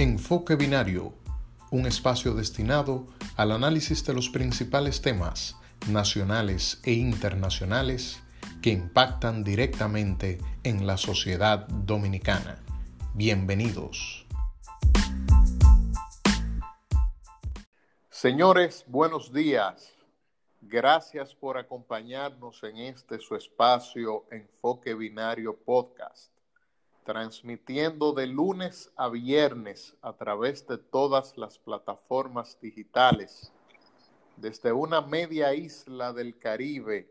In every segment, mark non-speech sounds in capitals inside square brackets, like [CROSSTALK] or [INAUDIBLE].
Enfoque Binario, un espacio destinado al análisis de los principales temas nacionales e internacionales que impactan directamente en la sociedad dominicana. Bienvenidos. Señores, buenos días. Gracias por acompañarnos en este su espacio Enfoque Binario Podcast, transmitiendo de lunes a viernes a través de todas las plataformas digitales, desde una media isla del Caribe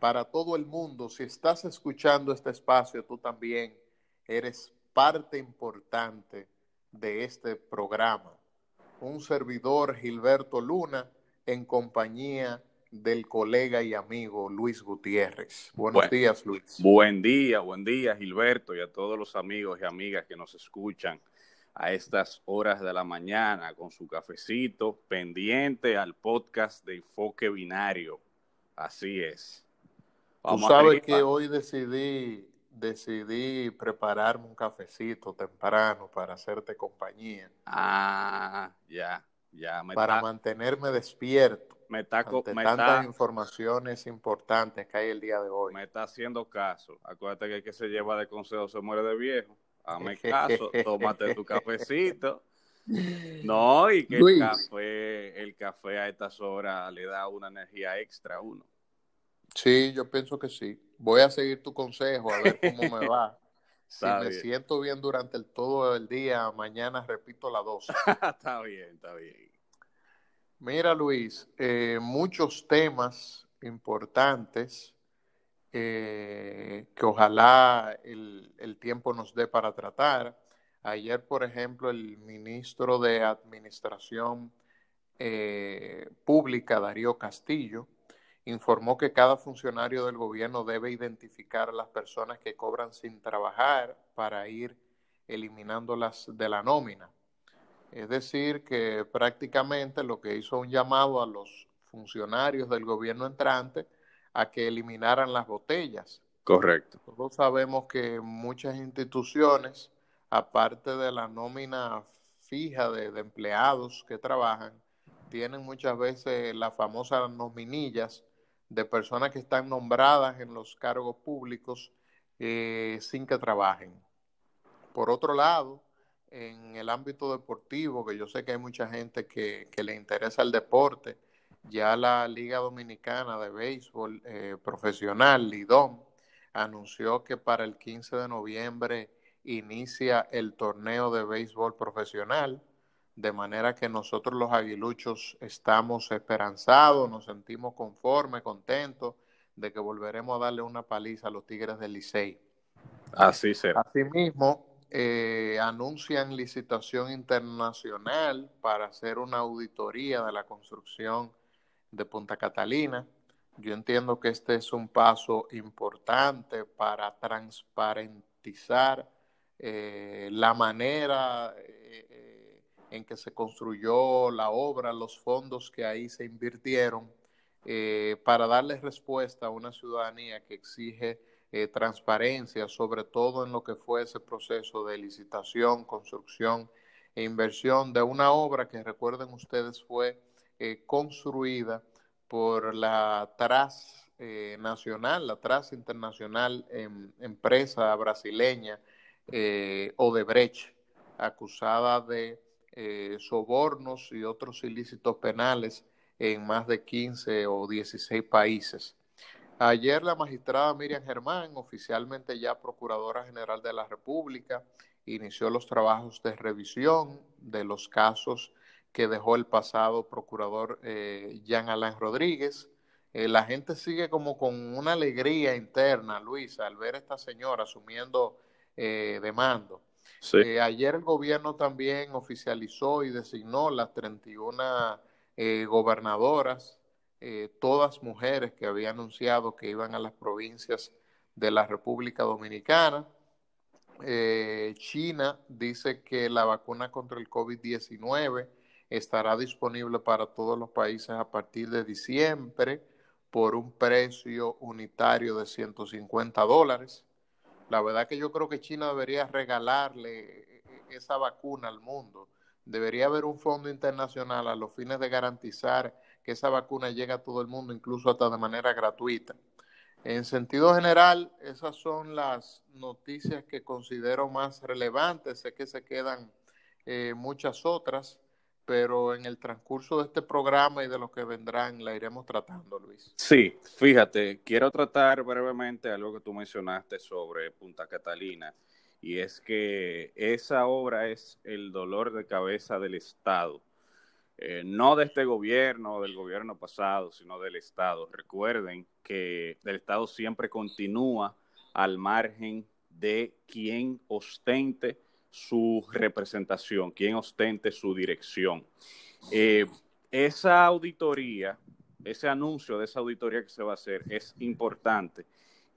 para todo el mundo. Si estás escuchando este espacio, tú también eres parte importante de este programa. Un servidor, Gilberto Luna, en compañía del colega y amigo Luis Gutiérrez. Buenos días, Luis. Buen día, buen día, Gilberto, y a todos los amigos y amigas que nos escuchan a estas horas de la mañana con su cafecito pendiente al podcast de Enfoque Binario. Así es. Tú sabes que hoy decidí, decidí prepararme un cafecito temprano para hacerte compañía. Ah, ya, ya. para mantenerme despierto me está, tantas informaciones importantes que hay el día de hoy. Me está haciendo caso. Acuérdate que el que se lleva de consejo se muere de viejo. Hazme [LAUGHS] caso, tómate tu [LAUGHS] cafecito. [LAUGHS] No, y que el café, el café a estas horas le da una energía extra a uno. Sí, yo pienso que sí. Voy a seguir tu consejo, a ver cómo me va. si me siento bien durante el todo el día, mañana repito la dosis. está bien, está bien. Mira, Luis, eh, muchos temas importantes eh, que ojalá el, tiempo nos dé para tratar. Ayer, por ejemplo, el ministro de Administración eh, Pública, Darío Castillo, informó que cada funcionario del gobierno debe identificar a las personas que cobran sin trabajar para ir eliminándolas de la nómina. Es decir, que prácticamente lo que hizo un llamado a los funcionarios del gobierno entrante a que eliminaran las botellas. Correcto. Todos sabemos que muchas instituciones, aparte de la nómina fija de, empleados que trabajan, tienen muchas veces las famosas nominillas de personas que están nombradas en los cargos públicos eh, sin que trabajen. Por otro lado, en el ámbito deportivo, que yo sé que hay mucha gente que, le interesa el deporte, ya la Liga Dominicana de Béisbol eh, Profesional, LIDOM, anunció que para el 15 de noviembre inicia el torneo de béisbol profesional, de manera que nosotros los aguiluchos estamos esperanzados, nos sentimos conformes, contentos de que volveremos a darle una paliza a los Tigres del Licey. Así será. Asimismo, eh, anuncian licitación internacional para hacer una auditoría de la construcción de Punta Catalina. Yo entiendo que este es un paso importante para transparentizar eh, la manera eh, en que se construyó la obra, los fondos que ahí se invirtieron, para darle respuesta a una ciudadanía que exige eh, transparencia, sobre todo en lo que fue ese proceso de licitación, construcción e inversión de una obra que recuerden ustedes fue eh, construida por la TRAS eh, nacional, la TRAS internacional, em, empresa brasileña Odebrecht, acusada de sobornos y otros ilícitos penales en más de 15 o 16 países. Ayer la magistrada Miriam Germán, oficialmente ya Procuradora General de la República, inició los trabajos de revisión de los casos que dejó el pasado procurador eh, Jean Alain Rodríguez. Eh, la gente sigue como con una alegría interna, Luisa, al ver a esta señora asumiendo eh, de mando. Eh, ayer el gobierno también oficializó y designó las 31 gobernadoras eh, todas mujeres que había anunciado que iban a las provincias de la República Dominicana. Eh, China dice que la vacuna contra el COVID-19 estará disponible para todos los países a partir de diciembre por un precio unitario de 150 dólares. La verdad que yo creo que China debería regalarle esa vacuna al mundo. Debería haber un fondo internacional a los fines de garantizar que esa vacuna llegue a todo el mundo, incluso hasta de manera gratuita. En sentido general, esas son las noticias que considero más relevantes. Sé que se quedan eh, muchas otras, pero en el transcurso de este programa y de lo que vendrán la iremos tratando, Luis. Sí, fíjate, quiero tratar brevemente algo que tú mencionaste sobre Punta Catalina, y es que esa obra es el dolor de cabeza del Estado. Eh, no de este gobierno o del gobierno pasado, sino del Estado. Recuerden que el Estado siempre continúa al margen de quien ostente su representación, quien ostente su dirección. Eh, esa auditoría, ese anuncio de esa auditoría que se va a hacer es importante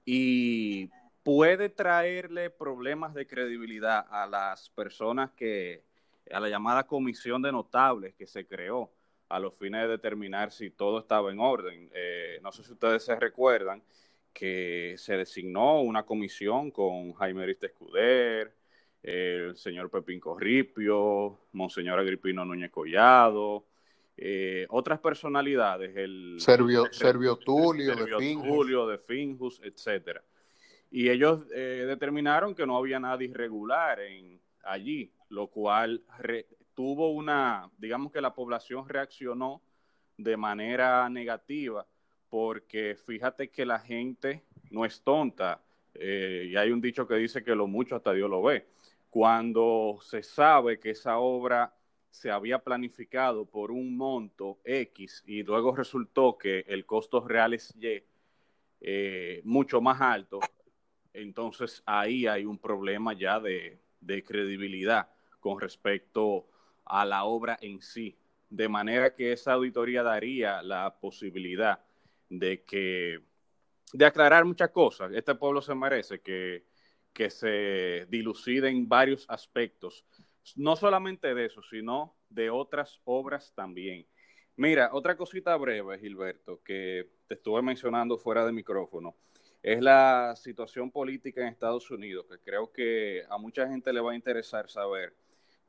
y puede traerle problemas de credibilidad a las personas que, a la llamada comisión de notables que se creó a los fines de determinar si todo estaba en orden. Eh, no sé si ustedes se recuerdan que se designó una comisión con Jaime Arista Escuder, el señor Pepín Corripio, Monseñor Agripino Núñez Collado, eh, otras personalidades, el Servio, Servio Tulio, de Tulio, de Finjus, etcétera. Y ellos eh, determinaron que no había nada irregular en allí, lo cual tuvo una, digamos que la población reaccionó de manera negativa, porque fíjate que la gente no es tonta, eh, y hay un dicho que dice que lo mucho hasta Dios lo ve. Cuando se sabe que esa obra se había planificado por un monto X y luego resultó que el costo real es Y eh, mucho más alto, entonces ahí hay un problema ya de, de credibilidad con respecto a la obra en sí. De manera que esa auditoría daría la posibilidad de que de aclarar muchas cosas. Este pueblo se merece que que se diluciden varios aspectos, no solamente de eso, sino de otras obras también. Mira, otra cosita breve, Gilberto, que te estuve mencionando fuera de micrófono, es la situación política en Estados Unidos, que creo que a mucha gente le va a interesar saber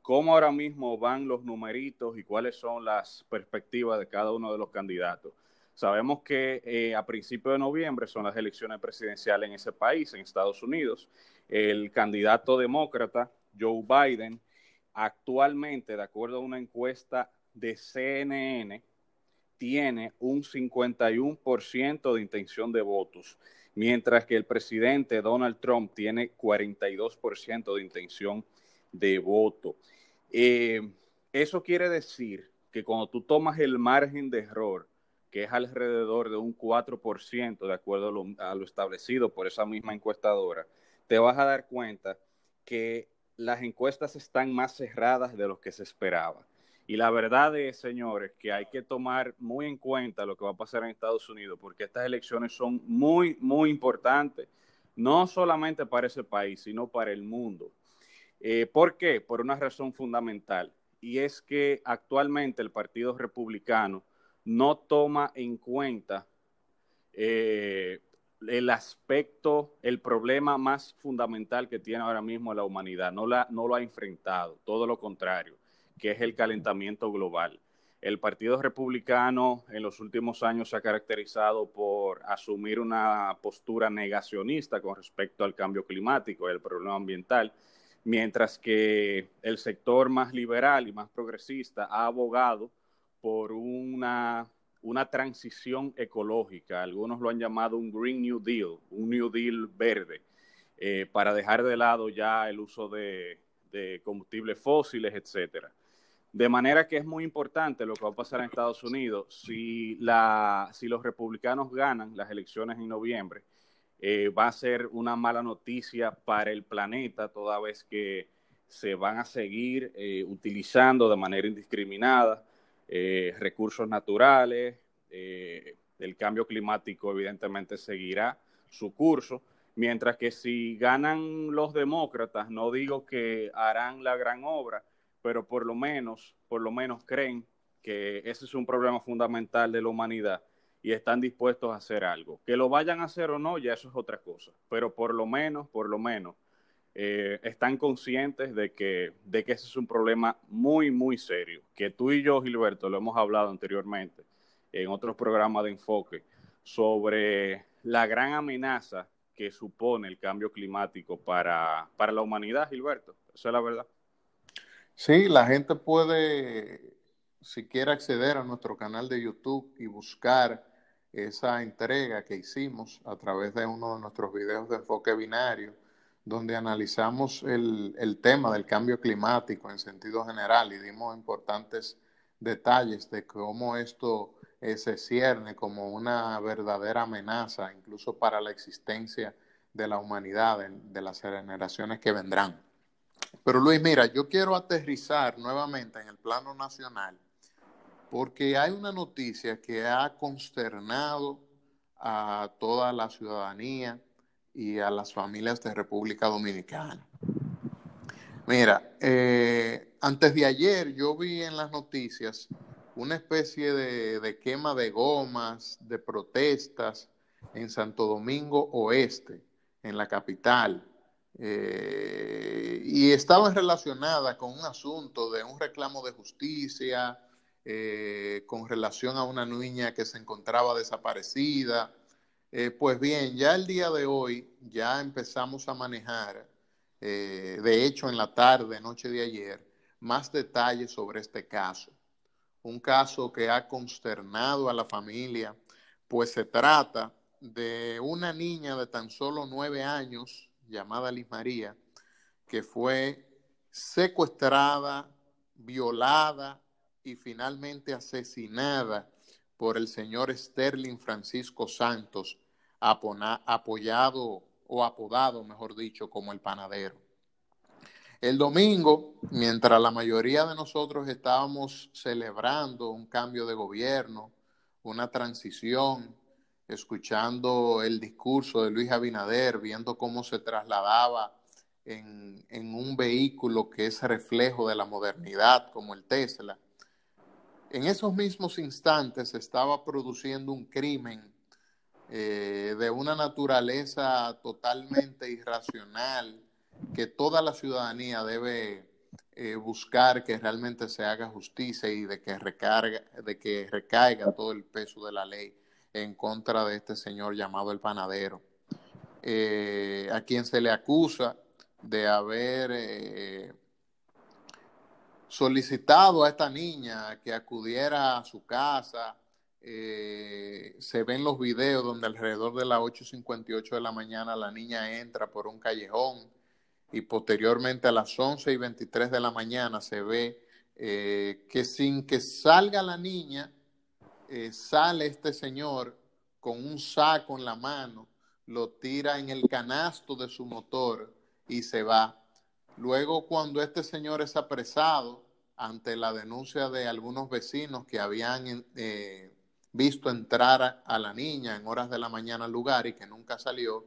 cómo ahora mismo van los numeritos y cuáles son las perspectivas de cada uno de los candidatos. Sabemos que eh, a principios de noviembre son las elecciones presidenciales en ese país, en Estados Unidos, el candidato demócrata, Joe Biden, actualmente, de acuerdo a una encuesta de CNN, tiene un 51% de intención de votos, mientras que el presidente Donald Trump tiene 42% de intención de voto. Eh, eso quiere decir que cuando tú tomas el margen de error, que es alrededor de un 4%, de acuerdo a lo, a lo establecido por esa misma encuestadora, te vas a dar cuenta que las encuestas están más cerradas de lo que se esperaba. Y la verdad es, señores, que hay que tomar muy en cuenta lo que va a pasar en Estados Unidos, porque estas elecciones son muy, muy importantes, no solamente para ese país, sino para el mundo. Eh, ¿Por qué? Por una razón fundamental, y es que actualmente el Partido Republicano no toma en cuenta eh, el aspecto, el problema más fundamental que tiene ahora mismo la humanidad. No, la, no lo ha enfrentado, todo lo contrario, que es el calentamiento global. El Partido Republicano en los últimos años se ha caracterizado por asumir una postura negacionista con respecto al cambio climático y el problema ambiental, mientras que el sector más liberal y más progresista ha abogado por una una transición ecológica. Algunos lo han llamado un Green New Deal, un New Deal verde, eh, para dejar de lado ya el uso de, combustibles fósiles, etcétera. De manera que es muy importante lo que va a pasar en Estados Unidos. Si, la, si los republicanos ganan las elecciones en noviembre, eh, va a ser una mala noticia para el planeta, toda vez que se van a seguir eh, utilizando de manera indiscriminada eh, recursos naturales, eh, el cambio climático evidentemente seguirá su curso, mientras que si ganan los demócratas, no digo que harán la gran obra, pero por lo menos, por lo menos creen que ese es un problema fundamental de la humanidad y están dispuestos a hacer algo. Que lo vayan a hacer o no, ya eso es otra cosa, pero por lo menos, por lo menos, eh, están conscientes de que, de que ese es un problema muy, muy serio, que tú y yo, Gilberto, lo hemos hablado anteriormente en otros programas de enfoque, sobre la gran amenaza que supone el cambio climático para, para la humanidad, Gilberto. Eso es la verdad. Sí, la gente puede, si quiere acceder a nuestro canal de YouTube y buscar esa entrega que hicimos a través de uno de nuestros videos de enfoque binario, donde analizamos el, el, tema del cambio climático en sentido general y dimos importantes detalles de cómo esto eh, se cierne como una verdadera amenaza, incluso para la existencia de la humanidad, de, de las generaciones que vendrán. Pero Luis, mira, yo quiero aterrizar nuevamente en el plano nacional porque hay una noticia que ha consternado a toda la ciudadanía y a las familias de República Dominicana. Mira, eh, antes de ayer yo vi en las noticias una especie de, quema de gomas, de protestas en Santo Domingo Oeste, en la capital. Eh, y estaban relacionadas con un asunto de un reclamo de justicia, eh, con relación a una niña que se encontraba desaparecida. Eh, pues bien, ya el día de hoy ya empezamos a manejar, eh, de hecho en la tarde, noche de ayer, más detalles sobre este caso. Un caso que ha consternado a la familia, pues se trata de una niña de tan solo nueve años, llamada Liz María, que fue secuestrada, violada y finalmente asesinada por el señor Sterling Francisco Santos, apoyado o apodado, mejor dicho, como el panadero. El domingo, mientras la mayoría de nosotros estábamos celebrando un cambio de gobierno, una transición, escuchando el discurso de Luis Abinader, viendo cómo se trasladaba en, un vehículo que es reflejo de la modernidad, como el Tesla, en esos mismos instantes estaba produciendo un crimen eh, de una naturaleza totalmente irracional que toda la ciudadanía debe eh, buscar que realmente se haga justicia y de que, recarga, de que recaiga todo el peso de la ley en contra de este señor llamado el panadero, eh, a quien se le acusa de haber eh, solicitado a esta niña que acudiera a su casa. Eh, se ven los videos donde alrededor de las 8.58 de la mañana la niña entra por un callejón y posteriormente a las 11 y 23 de la mañana se ve eh, que sin que salga la niña, eh, sale este señor con un saco en la mano, lo tira en el canasto de su motor y se va. Luego, cuando este señor es apresado, ante la denuncia de algunos vecinos que habían eh, visto entrar a, la niña en horas de la mañana al lugar y que nunca salió,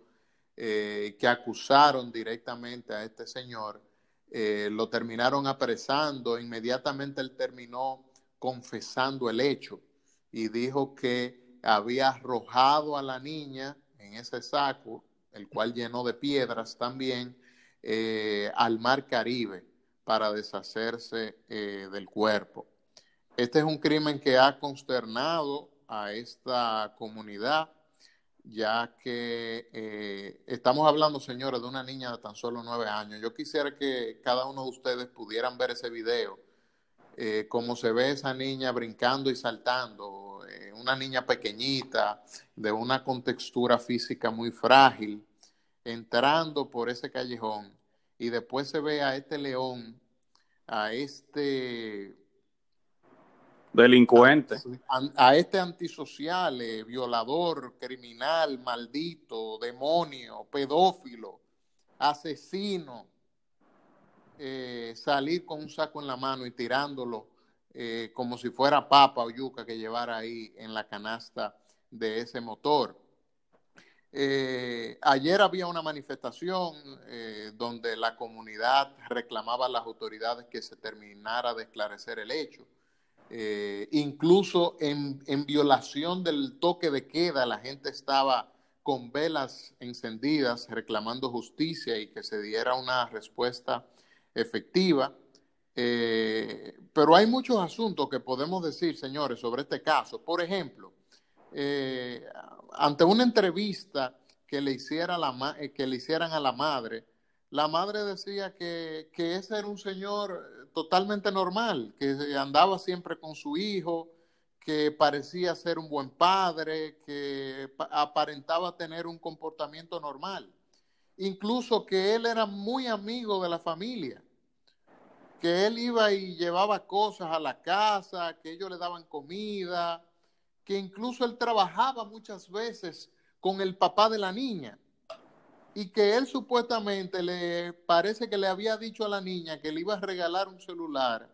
eh, que acusaron directamente a este señor, eh, lo terminaron apresando, inmediatamente él terminó confesando el hecho y dijo que había arrojado a la niña en ese saco, el cual llenó de piedras también, al mar Caribe para deshacerse eh, del cuerpo. Este es un crimen que ha consternado a esta comunidad, ya que eh, estamos hablando, señores, de una niña de tan solo nueve años. Yo quisiera que cada uno de ustedes pudieran ver ese video, eh, cómo se ve esa niña brincando y saltando, una niña pequeñita, de una contextura física muy frágil, entrando por ese callejón y después se ve a este león, a este delincuente, a, este antisocial, eh, violador, criminal, maldito, demonio, pedófilo, asesino, eh, salir con un saco en la mano y tirándolo eh, como si fuera papa o yuca que llevara ahí en la canasta de ese motor. Eh, ayer había una manifestación eh, donde la comunidad reclamaba a las autoridades que se terminara de esclarecer el hecho. Eh, incluso en, en, violación del toque de queda, la gente estaba con velas encendidas reclamando justicia y que se diera una respuesta efectiva. Pero hay muchos asuntos que podemos decir, señores, sobre este caso. Por ejemplo, ante una entrevista eh, que le hicieran a la madre, la madre decía que, que ese era un señor totalmente normal, que andaba siempre con su hijo, que parecía ser un buen padre, que aparentaba tener un comportamiento normal. Incluso que él era muy amigo de la familia, que él iba y llevaba cosas a la casa, que ellos le daban comida, que incluso él trabajaba muchas veces con el papá de la niña. Y que él supuestamente le parece que le había dicho a la niña que le iba a regalar un celular.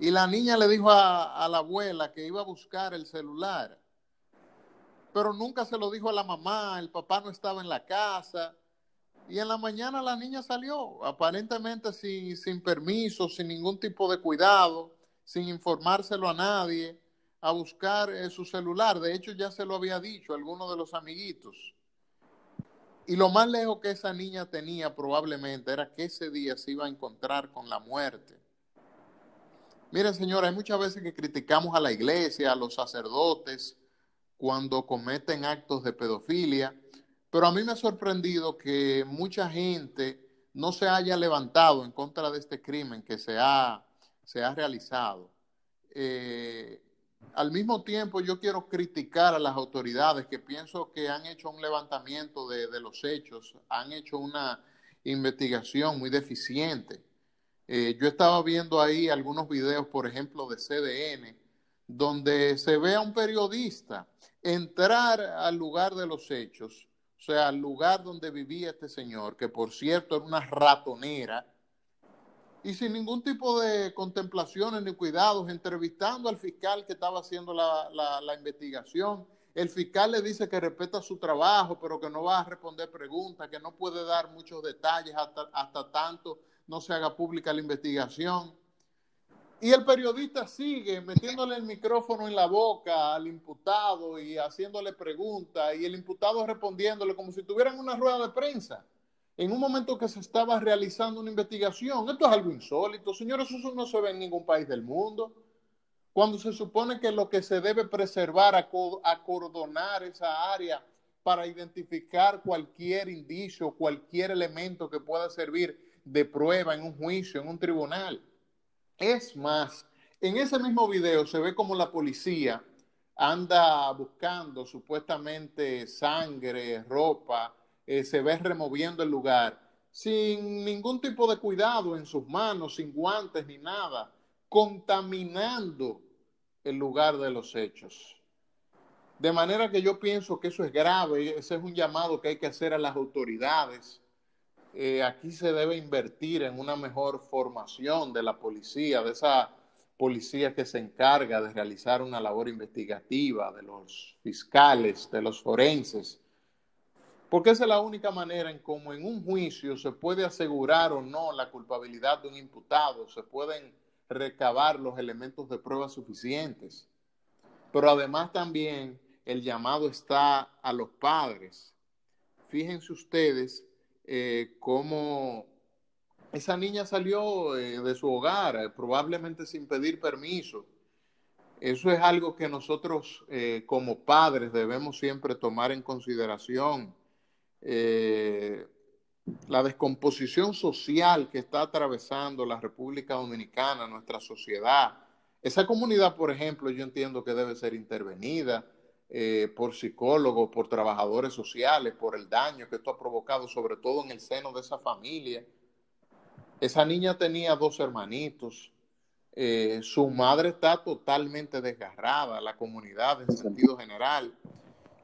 Y la niña le dijo a, la abuela que iba a buscar el celular, pero nunca se lo dijo a la mamá, el papá no estaba en la casa. Y en la mañana la niña salió, aparentemente sin, sin permiso, sin ningún tipo de cuidado, sin informárselo a nadie, a buscar su celular. De hecho, ya se lo había dicho a alguno de los amiguitos. Y lo más lejos que esa niña tenía probablemente era que ese día se iba a encontrar con la muerte. Miren, señora, hay muchas veces que criticamos a la iglesia, a los sacerdotes, cuando cometen actos de pedofilia, pero a mí me ha sorprendido que mucha gente no se haya levantado en contra de este crimen que se ha, se ha realizado. Eh, al mismo tiempo, yo quiero criticar a las autoridades que pienso que han hecho un levantamiento de, los hechos, han hecho una investigación muy deficiente. Eh, yo estaba viendo ahí algunos videos, por ejemplo, de CDN, donde se ve a un periodista entrar al lugar de los hechos, o sea, al lugar donde vivía este señor, que por cierto era una ratonera, y sin ningún tipo de contemplaciones ni cuidados, entrevistando al fiscal que estaba haciendo la, la investigación. El fiscal le dice que respeta su trabajo, pero que no va a responder preguntas, que no puede dar muchos detalles hasta, hasta tanto no se haga pública la investigación. Y el periodista sigue metiéndole el micrófono en la boca al imputado y haciéndole preguntas y el imputado respondiéndole como si tuvieran una rueda de prensa en un momento que se estaba realizando una investigación. Esto es algo insólito, señores, eso no se ve en ningún país del mundo. Cuando se supone que lo que se debe preservar, acordonar esa área para identificar cualquier indicio, cualquier elemento que pueda servir de prueba en un juicio, en un tribunal. Es más, en ese mismo video se ve como la policía anda buscando supuestamente sangre, ropa, eh, se ve removiendo el lugar sin ningún tipo de cuidado en sus manos, sin guantes ni nada, contaminando el lugar de los hechos. De manera que yo pienso que eso es grave, ese es un llamado que hay que hacer a las autoridades eh, aquí se debe invertir en una mejor formación de la policía, de esa policía que se encarga de realizar una labor investigativa, de los fiscales, de los forenses, porque esa es la única manera en cómo en un juicio se puede asegurar o no la culpabilidad de un imputado, se pueden recabar los elementos de prueba suficientes. Pero además también el llamado está a los padres. Fíjense ustedes eh, cómo esa niña salió eh, de su hogar, eh, probablemente sin pedir permiso. Eso es algo que nosotros como padres debemos siempre tomar en consideración. La descomposición social que está atravesando la República Dominicana, nuestra sociedad. Esa comunidad, por ejemplo, yo entiendo que debe ser intervenida eh, por psicólogos, por trabajadores sociales, por el daño que esto ha provocado, sobre todo en el seno de esa familia. Esa niña tenía dos hermanitos. Eh, su madre está totalmente desgarrada, la comunidad en sentido general.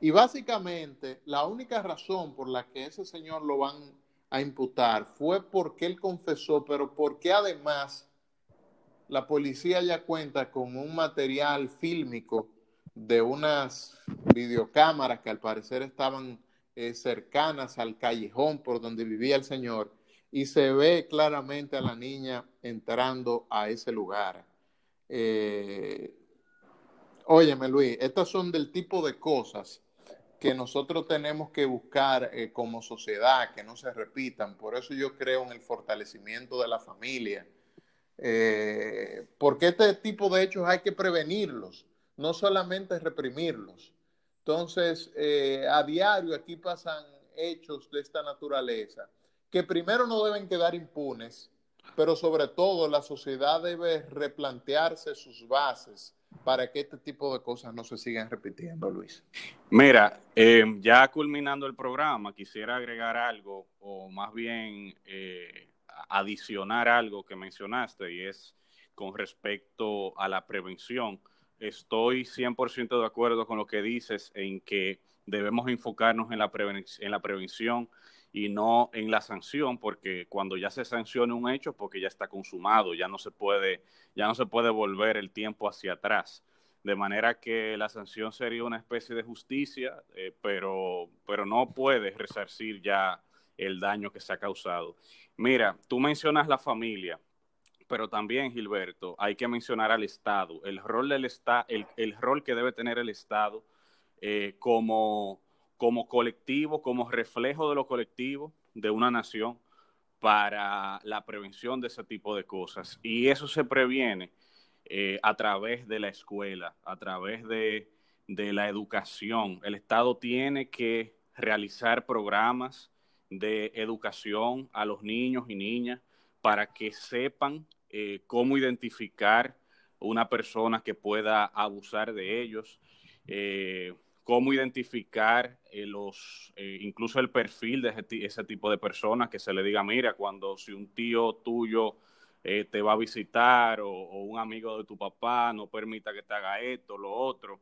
Y básicamente la única razón por la que ese señor lo van a imputar fue porque él confesó, pero porque además la policía ya cuenta con un material fílmico de unas videocámaras que al parecer estaban eh, cercanas al callejón por donde vivía el señor y se ve claramente a la niña entrando a ese lugar. Eh, óyeme Luis, estas son del tipo de cosas que nosotros tenemos que buscar eh, como sociedad, que no se repitan. Por eso yo creo en el fortalecimiento de la familia. Eh, porque este tipo de hechos hay que prevenirlos, no solamente reprimirlos. Entonces, eh, a diario aquí pasan hechos de esta naturaleza que primero no deben quedar impunes, pero sobre todo la sociedad debe replantearse sus bases para que este tipo de cosas no se sigan repitiendo, Luis. Mira, eh, ya culminando el programa, quisiera agregar algo, o más bien eh, adicionar algo que mencionaste, y es con respecto a la prevención. Estoy 100% de acuerdo con lo que dices en que debemos enfocarnos en la, en la prevención y no en la sanción, porque cuando ya se sanciona un hecho, porque ya está consumado, ya no se puede, ya no se puede volver el tiempo hacia atrás. De manera que la sanción sería una especie de justicia, eh, pero, pero no puede resarcir ya el daño que se ha causado. Mira, tú mencionas la familia, pero también, Gilberto, hay que mencionar al Estado, el rol del Estado, el, el rol que debe tener el Estado eh, como como colectivo, como reflejo de lo colectivo de una nación para la prevención de ese tipo de cosas. Y eso se previene eh, a través de la escuela, a través de, la educación. El Estado tiene que realizar programas de educación a los niños y niñas para que sepan eh, cómo identificar una persona que pueda abusar de ellos. Eh, cómo identificar eh, los, eh, incluso el perfil de ese, tipo de personas, que se le diga, mira, cuando si un tío tuyo eh, te va a visitar o, un amigo de tu papá no permita que te haga esto, lo otro,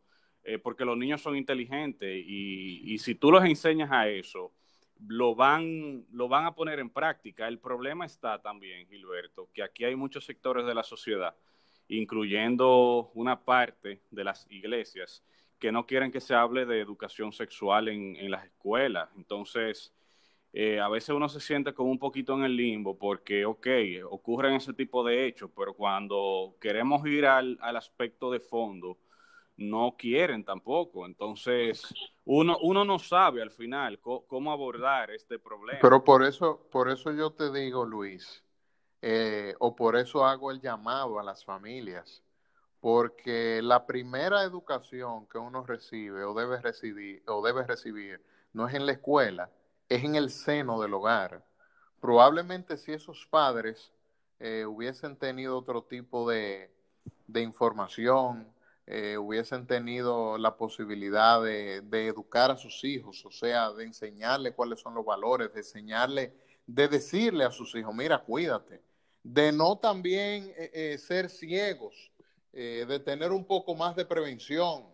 porque los niños son inteligentes y, y, si tú los enseñas a eso, lo van, lo van a poner en práctica. El problema está también, Gilberto, que aquí hay muchos sectores de la sociedad, incluyendo una parte de las iglesias, que no quieren que se hable de educación sexual en, las escuelas. Entonces, eh, a veces uno se siente como un poquito en el limbo porque, ok, ocurren ese tipo de hechos, pero cuando queremos ir al, aspecto de fondo, no quieren tampoco. Entonces, uno, uno no sabe al final cómo abordar este problema. Pero por eso, por eso yo te digo, Luis, eh, o por eso hago el llamado a las familias porque la primera educación que uno recibe o debe recibir, o debe recibir no es en la escuela, es en el seno del hogar. Probablemente si esos padres eh, hubiesen tenido otro tipo de, información, eh, hubiesen tenido la posibilidad de, educar a sus hijos, o sea, de enseñarle cuáles son los valores, de enseñarle, de decirle a sus hijos, mira, cuídate, de no también eh, ser ciegos eh, de tener un poco más de prevención,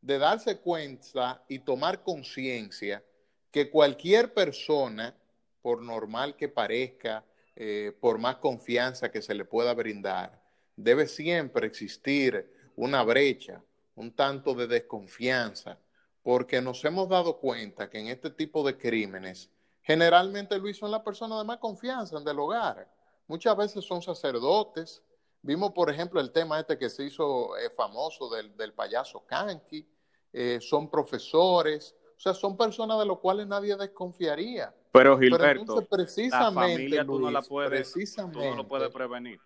de darse cuenta y tomar conciencia que cualquier persona, por normal que parezca, eh, por más confianza que se le pueda brindar, debe siempre existir una brecha, un tanto de desconfianza, porque nos hemos dado cuenta que en este tipo de crímenes, generalmente Luis son las personas de más confianza en el hogar. Muchas veces son sacerdotes, Vimos, por ejemplo, el tema este que se hizo eh, famoso del, payaso Kanki. Eh, son profesores, o sea, son personas de los cuales nadie desconfiaría. Pero Gilberto, precisamente, la tú no la puedes, tú no lo puedes prevenir.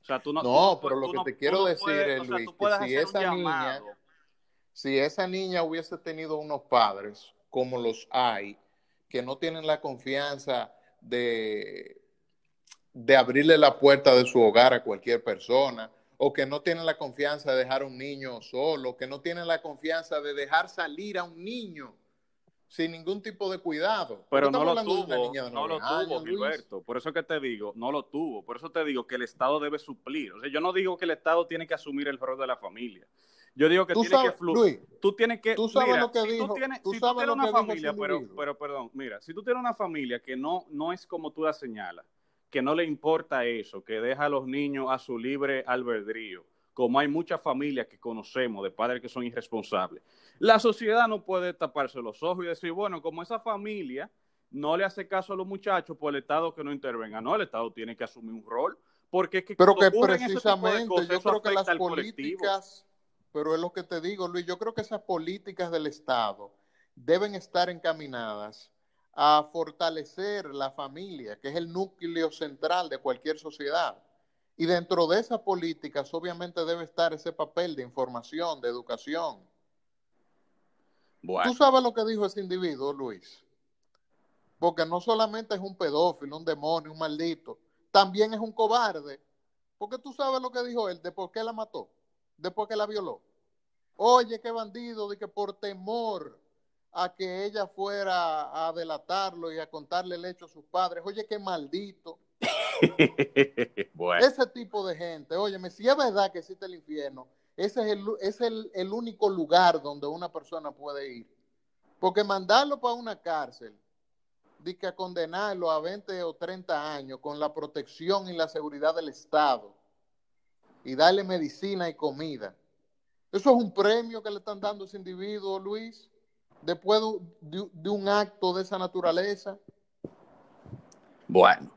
O sea, tú no, no pero lo que te quiero decir es, Luis, que si esa niña, si esa niña hubiese tenido unos padres como los hay, que no tienen la confianza de de abrirle la puerta de su hogar a cualquier persona, o que no tienen la confianza de dejar a un niño solo, que no tienen la confianza de dejar salir a un niño sin ningún tipo de cuidado. Pero no lo tuvo, no lo tuvo, Gilberto. Por eso que te digo, no lo tuvo. Por eso te digo que el Estado debe suplir. O sea, yo no digo que el Estado tiene que asumir el rol de la familia. Yo digo que tiene que fluir. Tú tienes que. Tú sabes lo que si dijo. Tú tienes, si tú tienes una familia, pero, pero perdón, mira, si tú tienes una familia que no, no es como tú la señalas, que no le importa eso, que deja a los niños a su libre albedrío, como hay muchas familias que conocemos de padres que son irresponsables. La sociedad no puede taparse los ojos y decir, bueno, como esa familia no le hace caso a los muchachos, por el Estado que no intervenga. No, el Estado tiene que asumir un rol, porque es que pero que precisamente yo creo que las políticas, pero es lo que te digo, Luis, yo creo que esas políticas del Estado deben estar encaminadas a fortalecer la familia, que es el núcleo central de cualquier sociedad. Y dentro de esas políticas, obviamente, debe estar ese papel de información, de educación. ¿Tú sabes lo que dijo ese individuo, Luis? Porque no solamente es un pedófilo, un demonio, un maldito, también es un cobarde. Porque tú sabes lo que dijo él, de por qué la mató, de por qué la violó. Oye, qué bandido, de que por temor a que ella fuera a delatarlo y a contarle el hecho a sus padres. Oye, qué maldito. [LAUGHS] Ese tipo de gente, óyeme, si es verdad que existe el infierno, ese es, el, es el, único lugar donde una persona puede ir. Porque mandarlo para una cárcel, de que a condenarlo a 20 o 30 años con la protección y la seguridad del Estado y darle medicina y comida. Eso es un premio que le están dando a ese individuo, Luis después de, un acto de esa naturaleza? Bueno,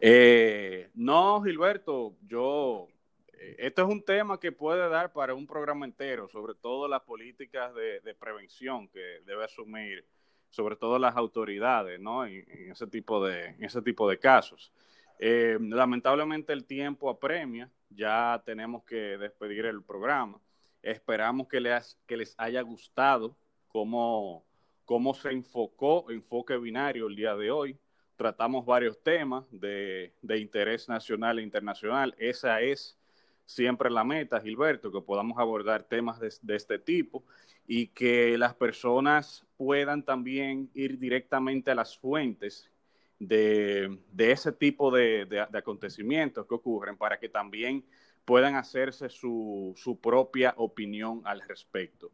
eh, no, Gilberto, yo, eh, esto es un tema que puede dar para un programa entero, sobre todo las políticas de, prevención que debe asumir, sobre todo las autoridades, ¿no? En, ese, tipo de, ese tipo de casos. Eh, lamentablemente el tiempo apremia, ya tenemos que despedir el programa. Esperamos que les, que les haya gustado cómo, cómo se enfocó Enfoque Binario el día de hoy. Tratamos varios temas de, interés nacional e internacional. Esa es siempre la meta, Gilberto, que podamos abordar temas de, este tipo y que las personas puedan también ir directamente a las fuentes de, ese tipo de, acontecimientos que ocurren para que también puedan hacerse su, su propia opinión al respecto.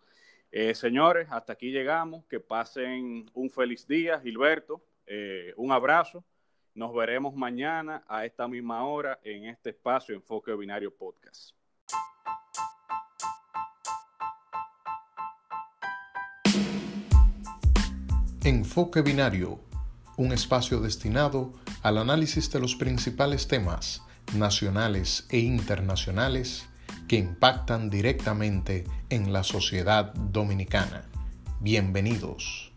Eh, señores, hasta aquí llegamos. Que pasen un feliz día, Gilberto. Eh, un abrazo. Nos veremos mañana a esta misma hora en este espacio Enfoque Binario Podcast. Enfoque Binario, un espacio destinado al análisis de los principales temas nacionales e internacionales que impactan directamente en la sociedad dominicana. Bienvenidos.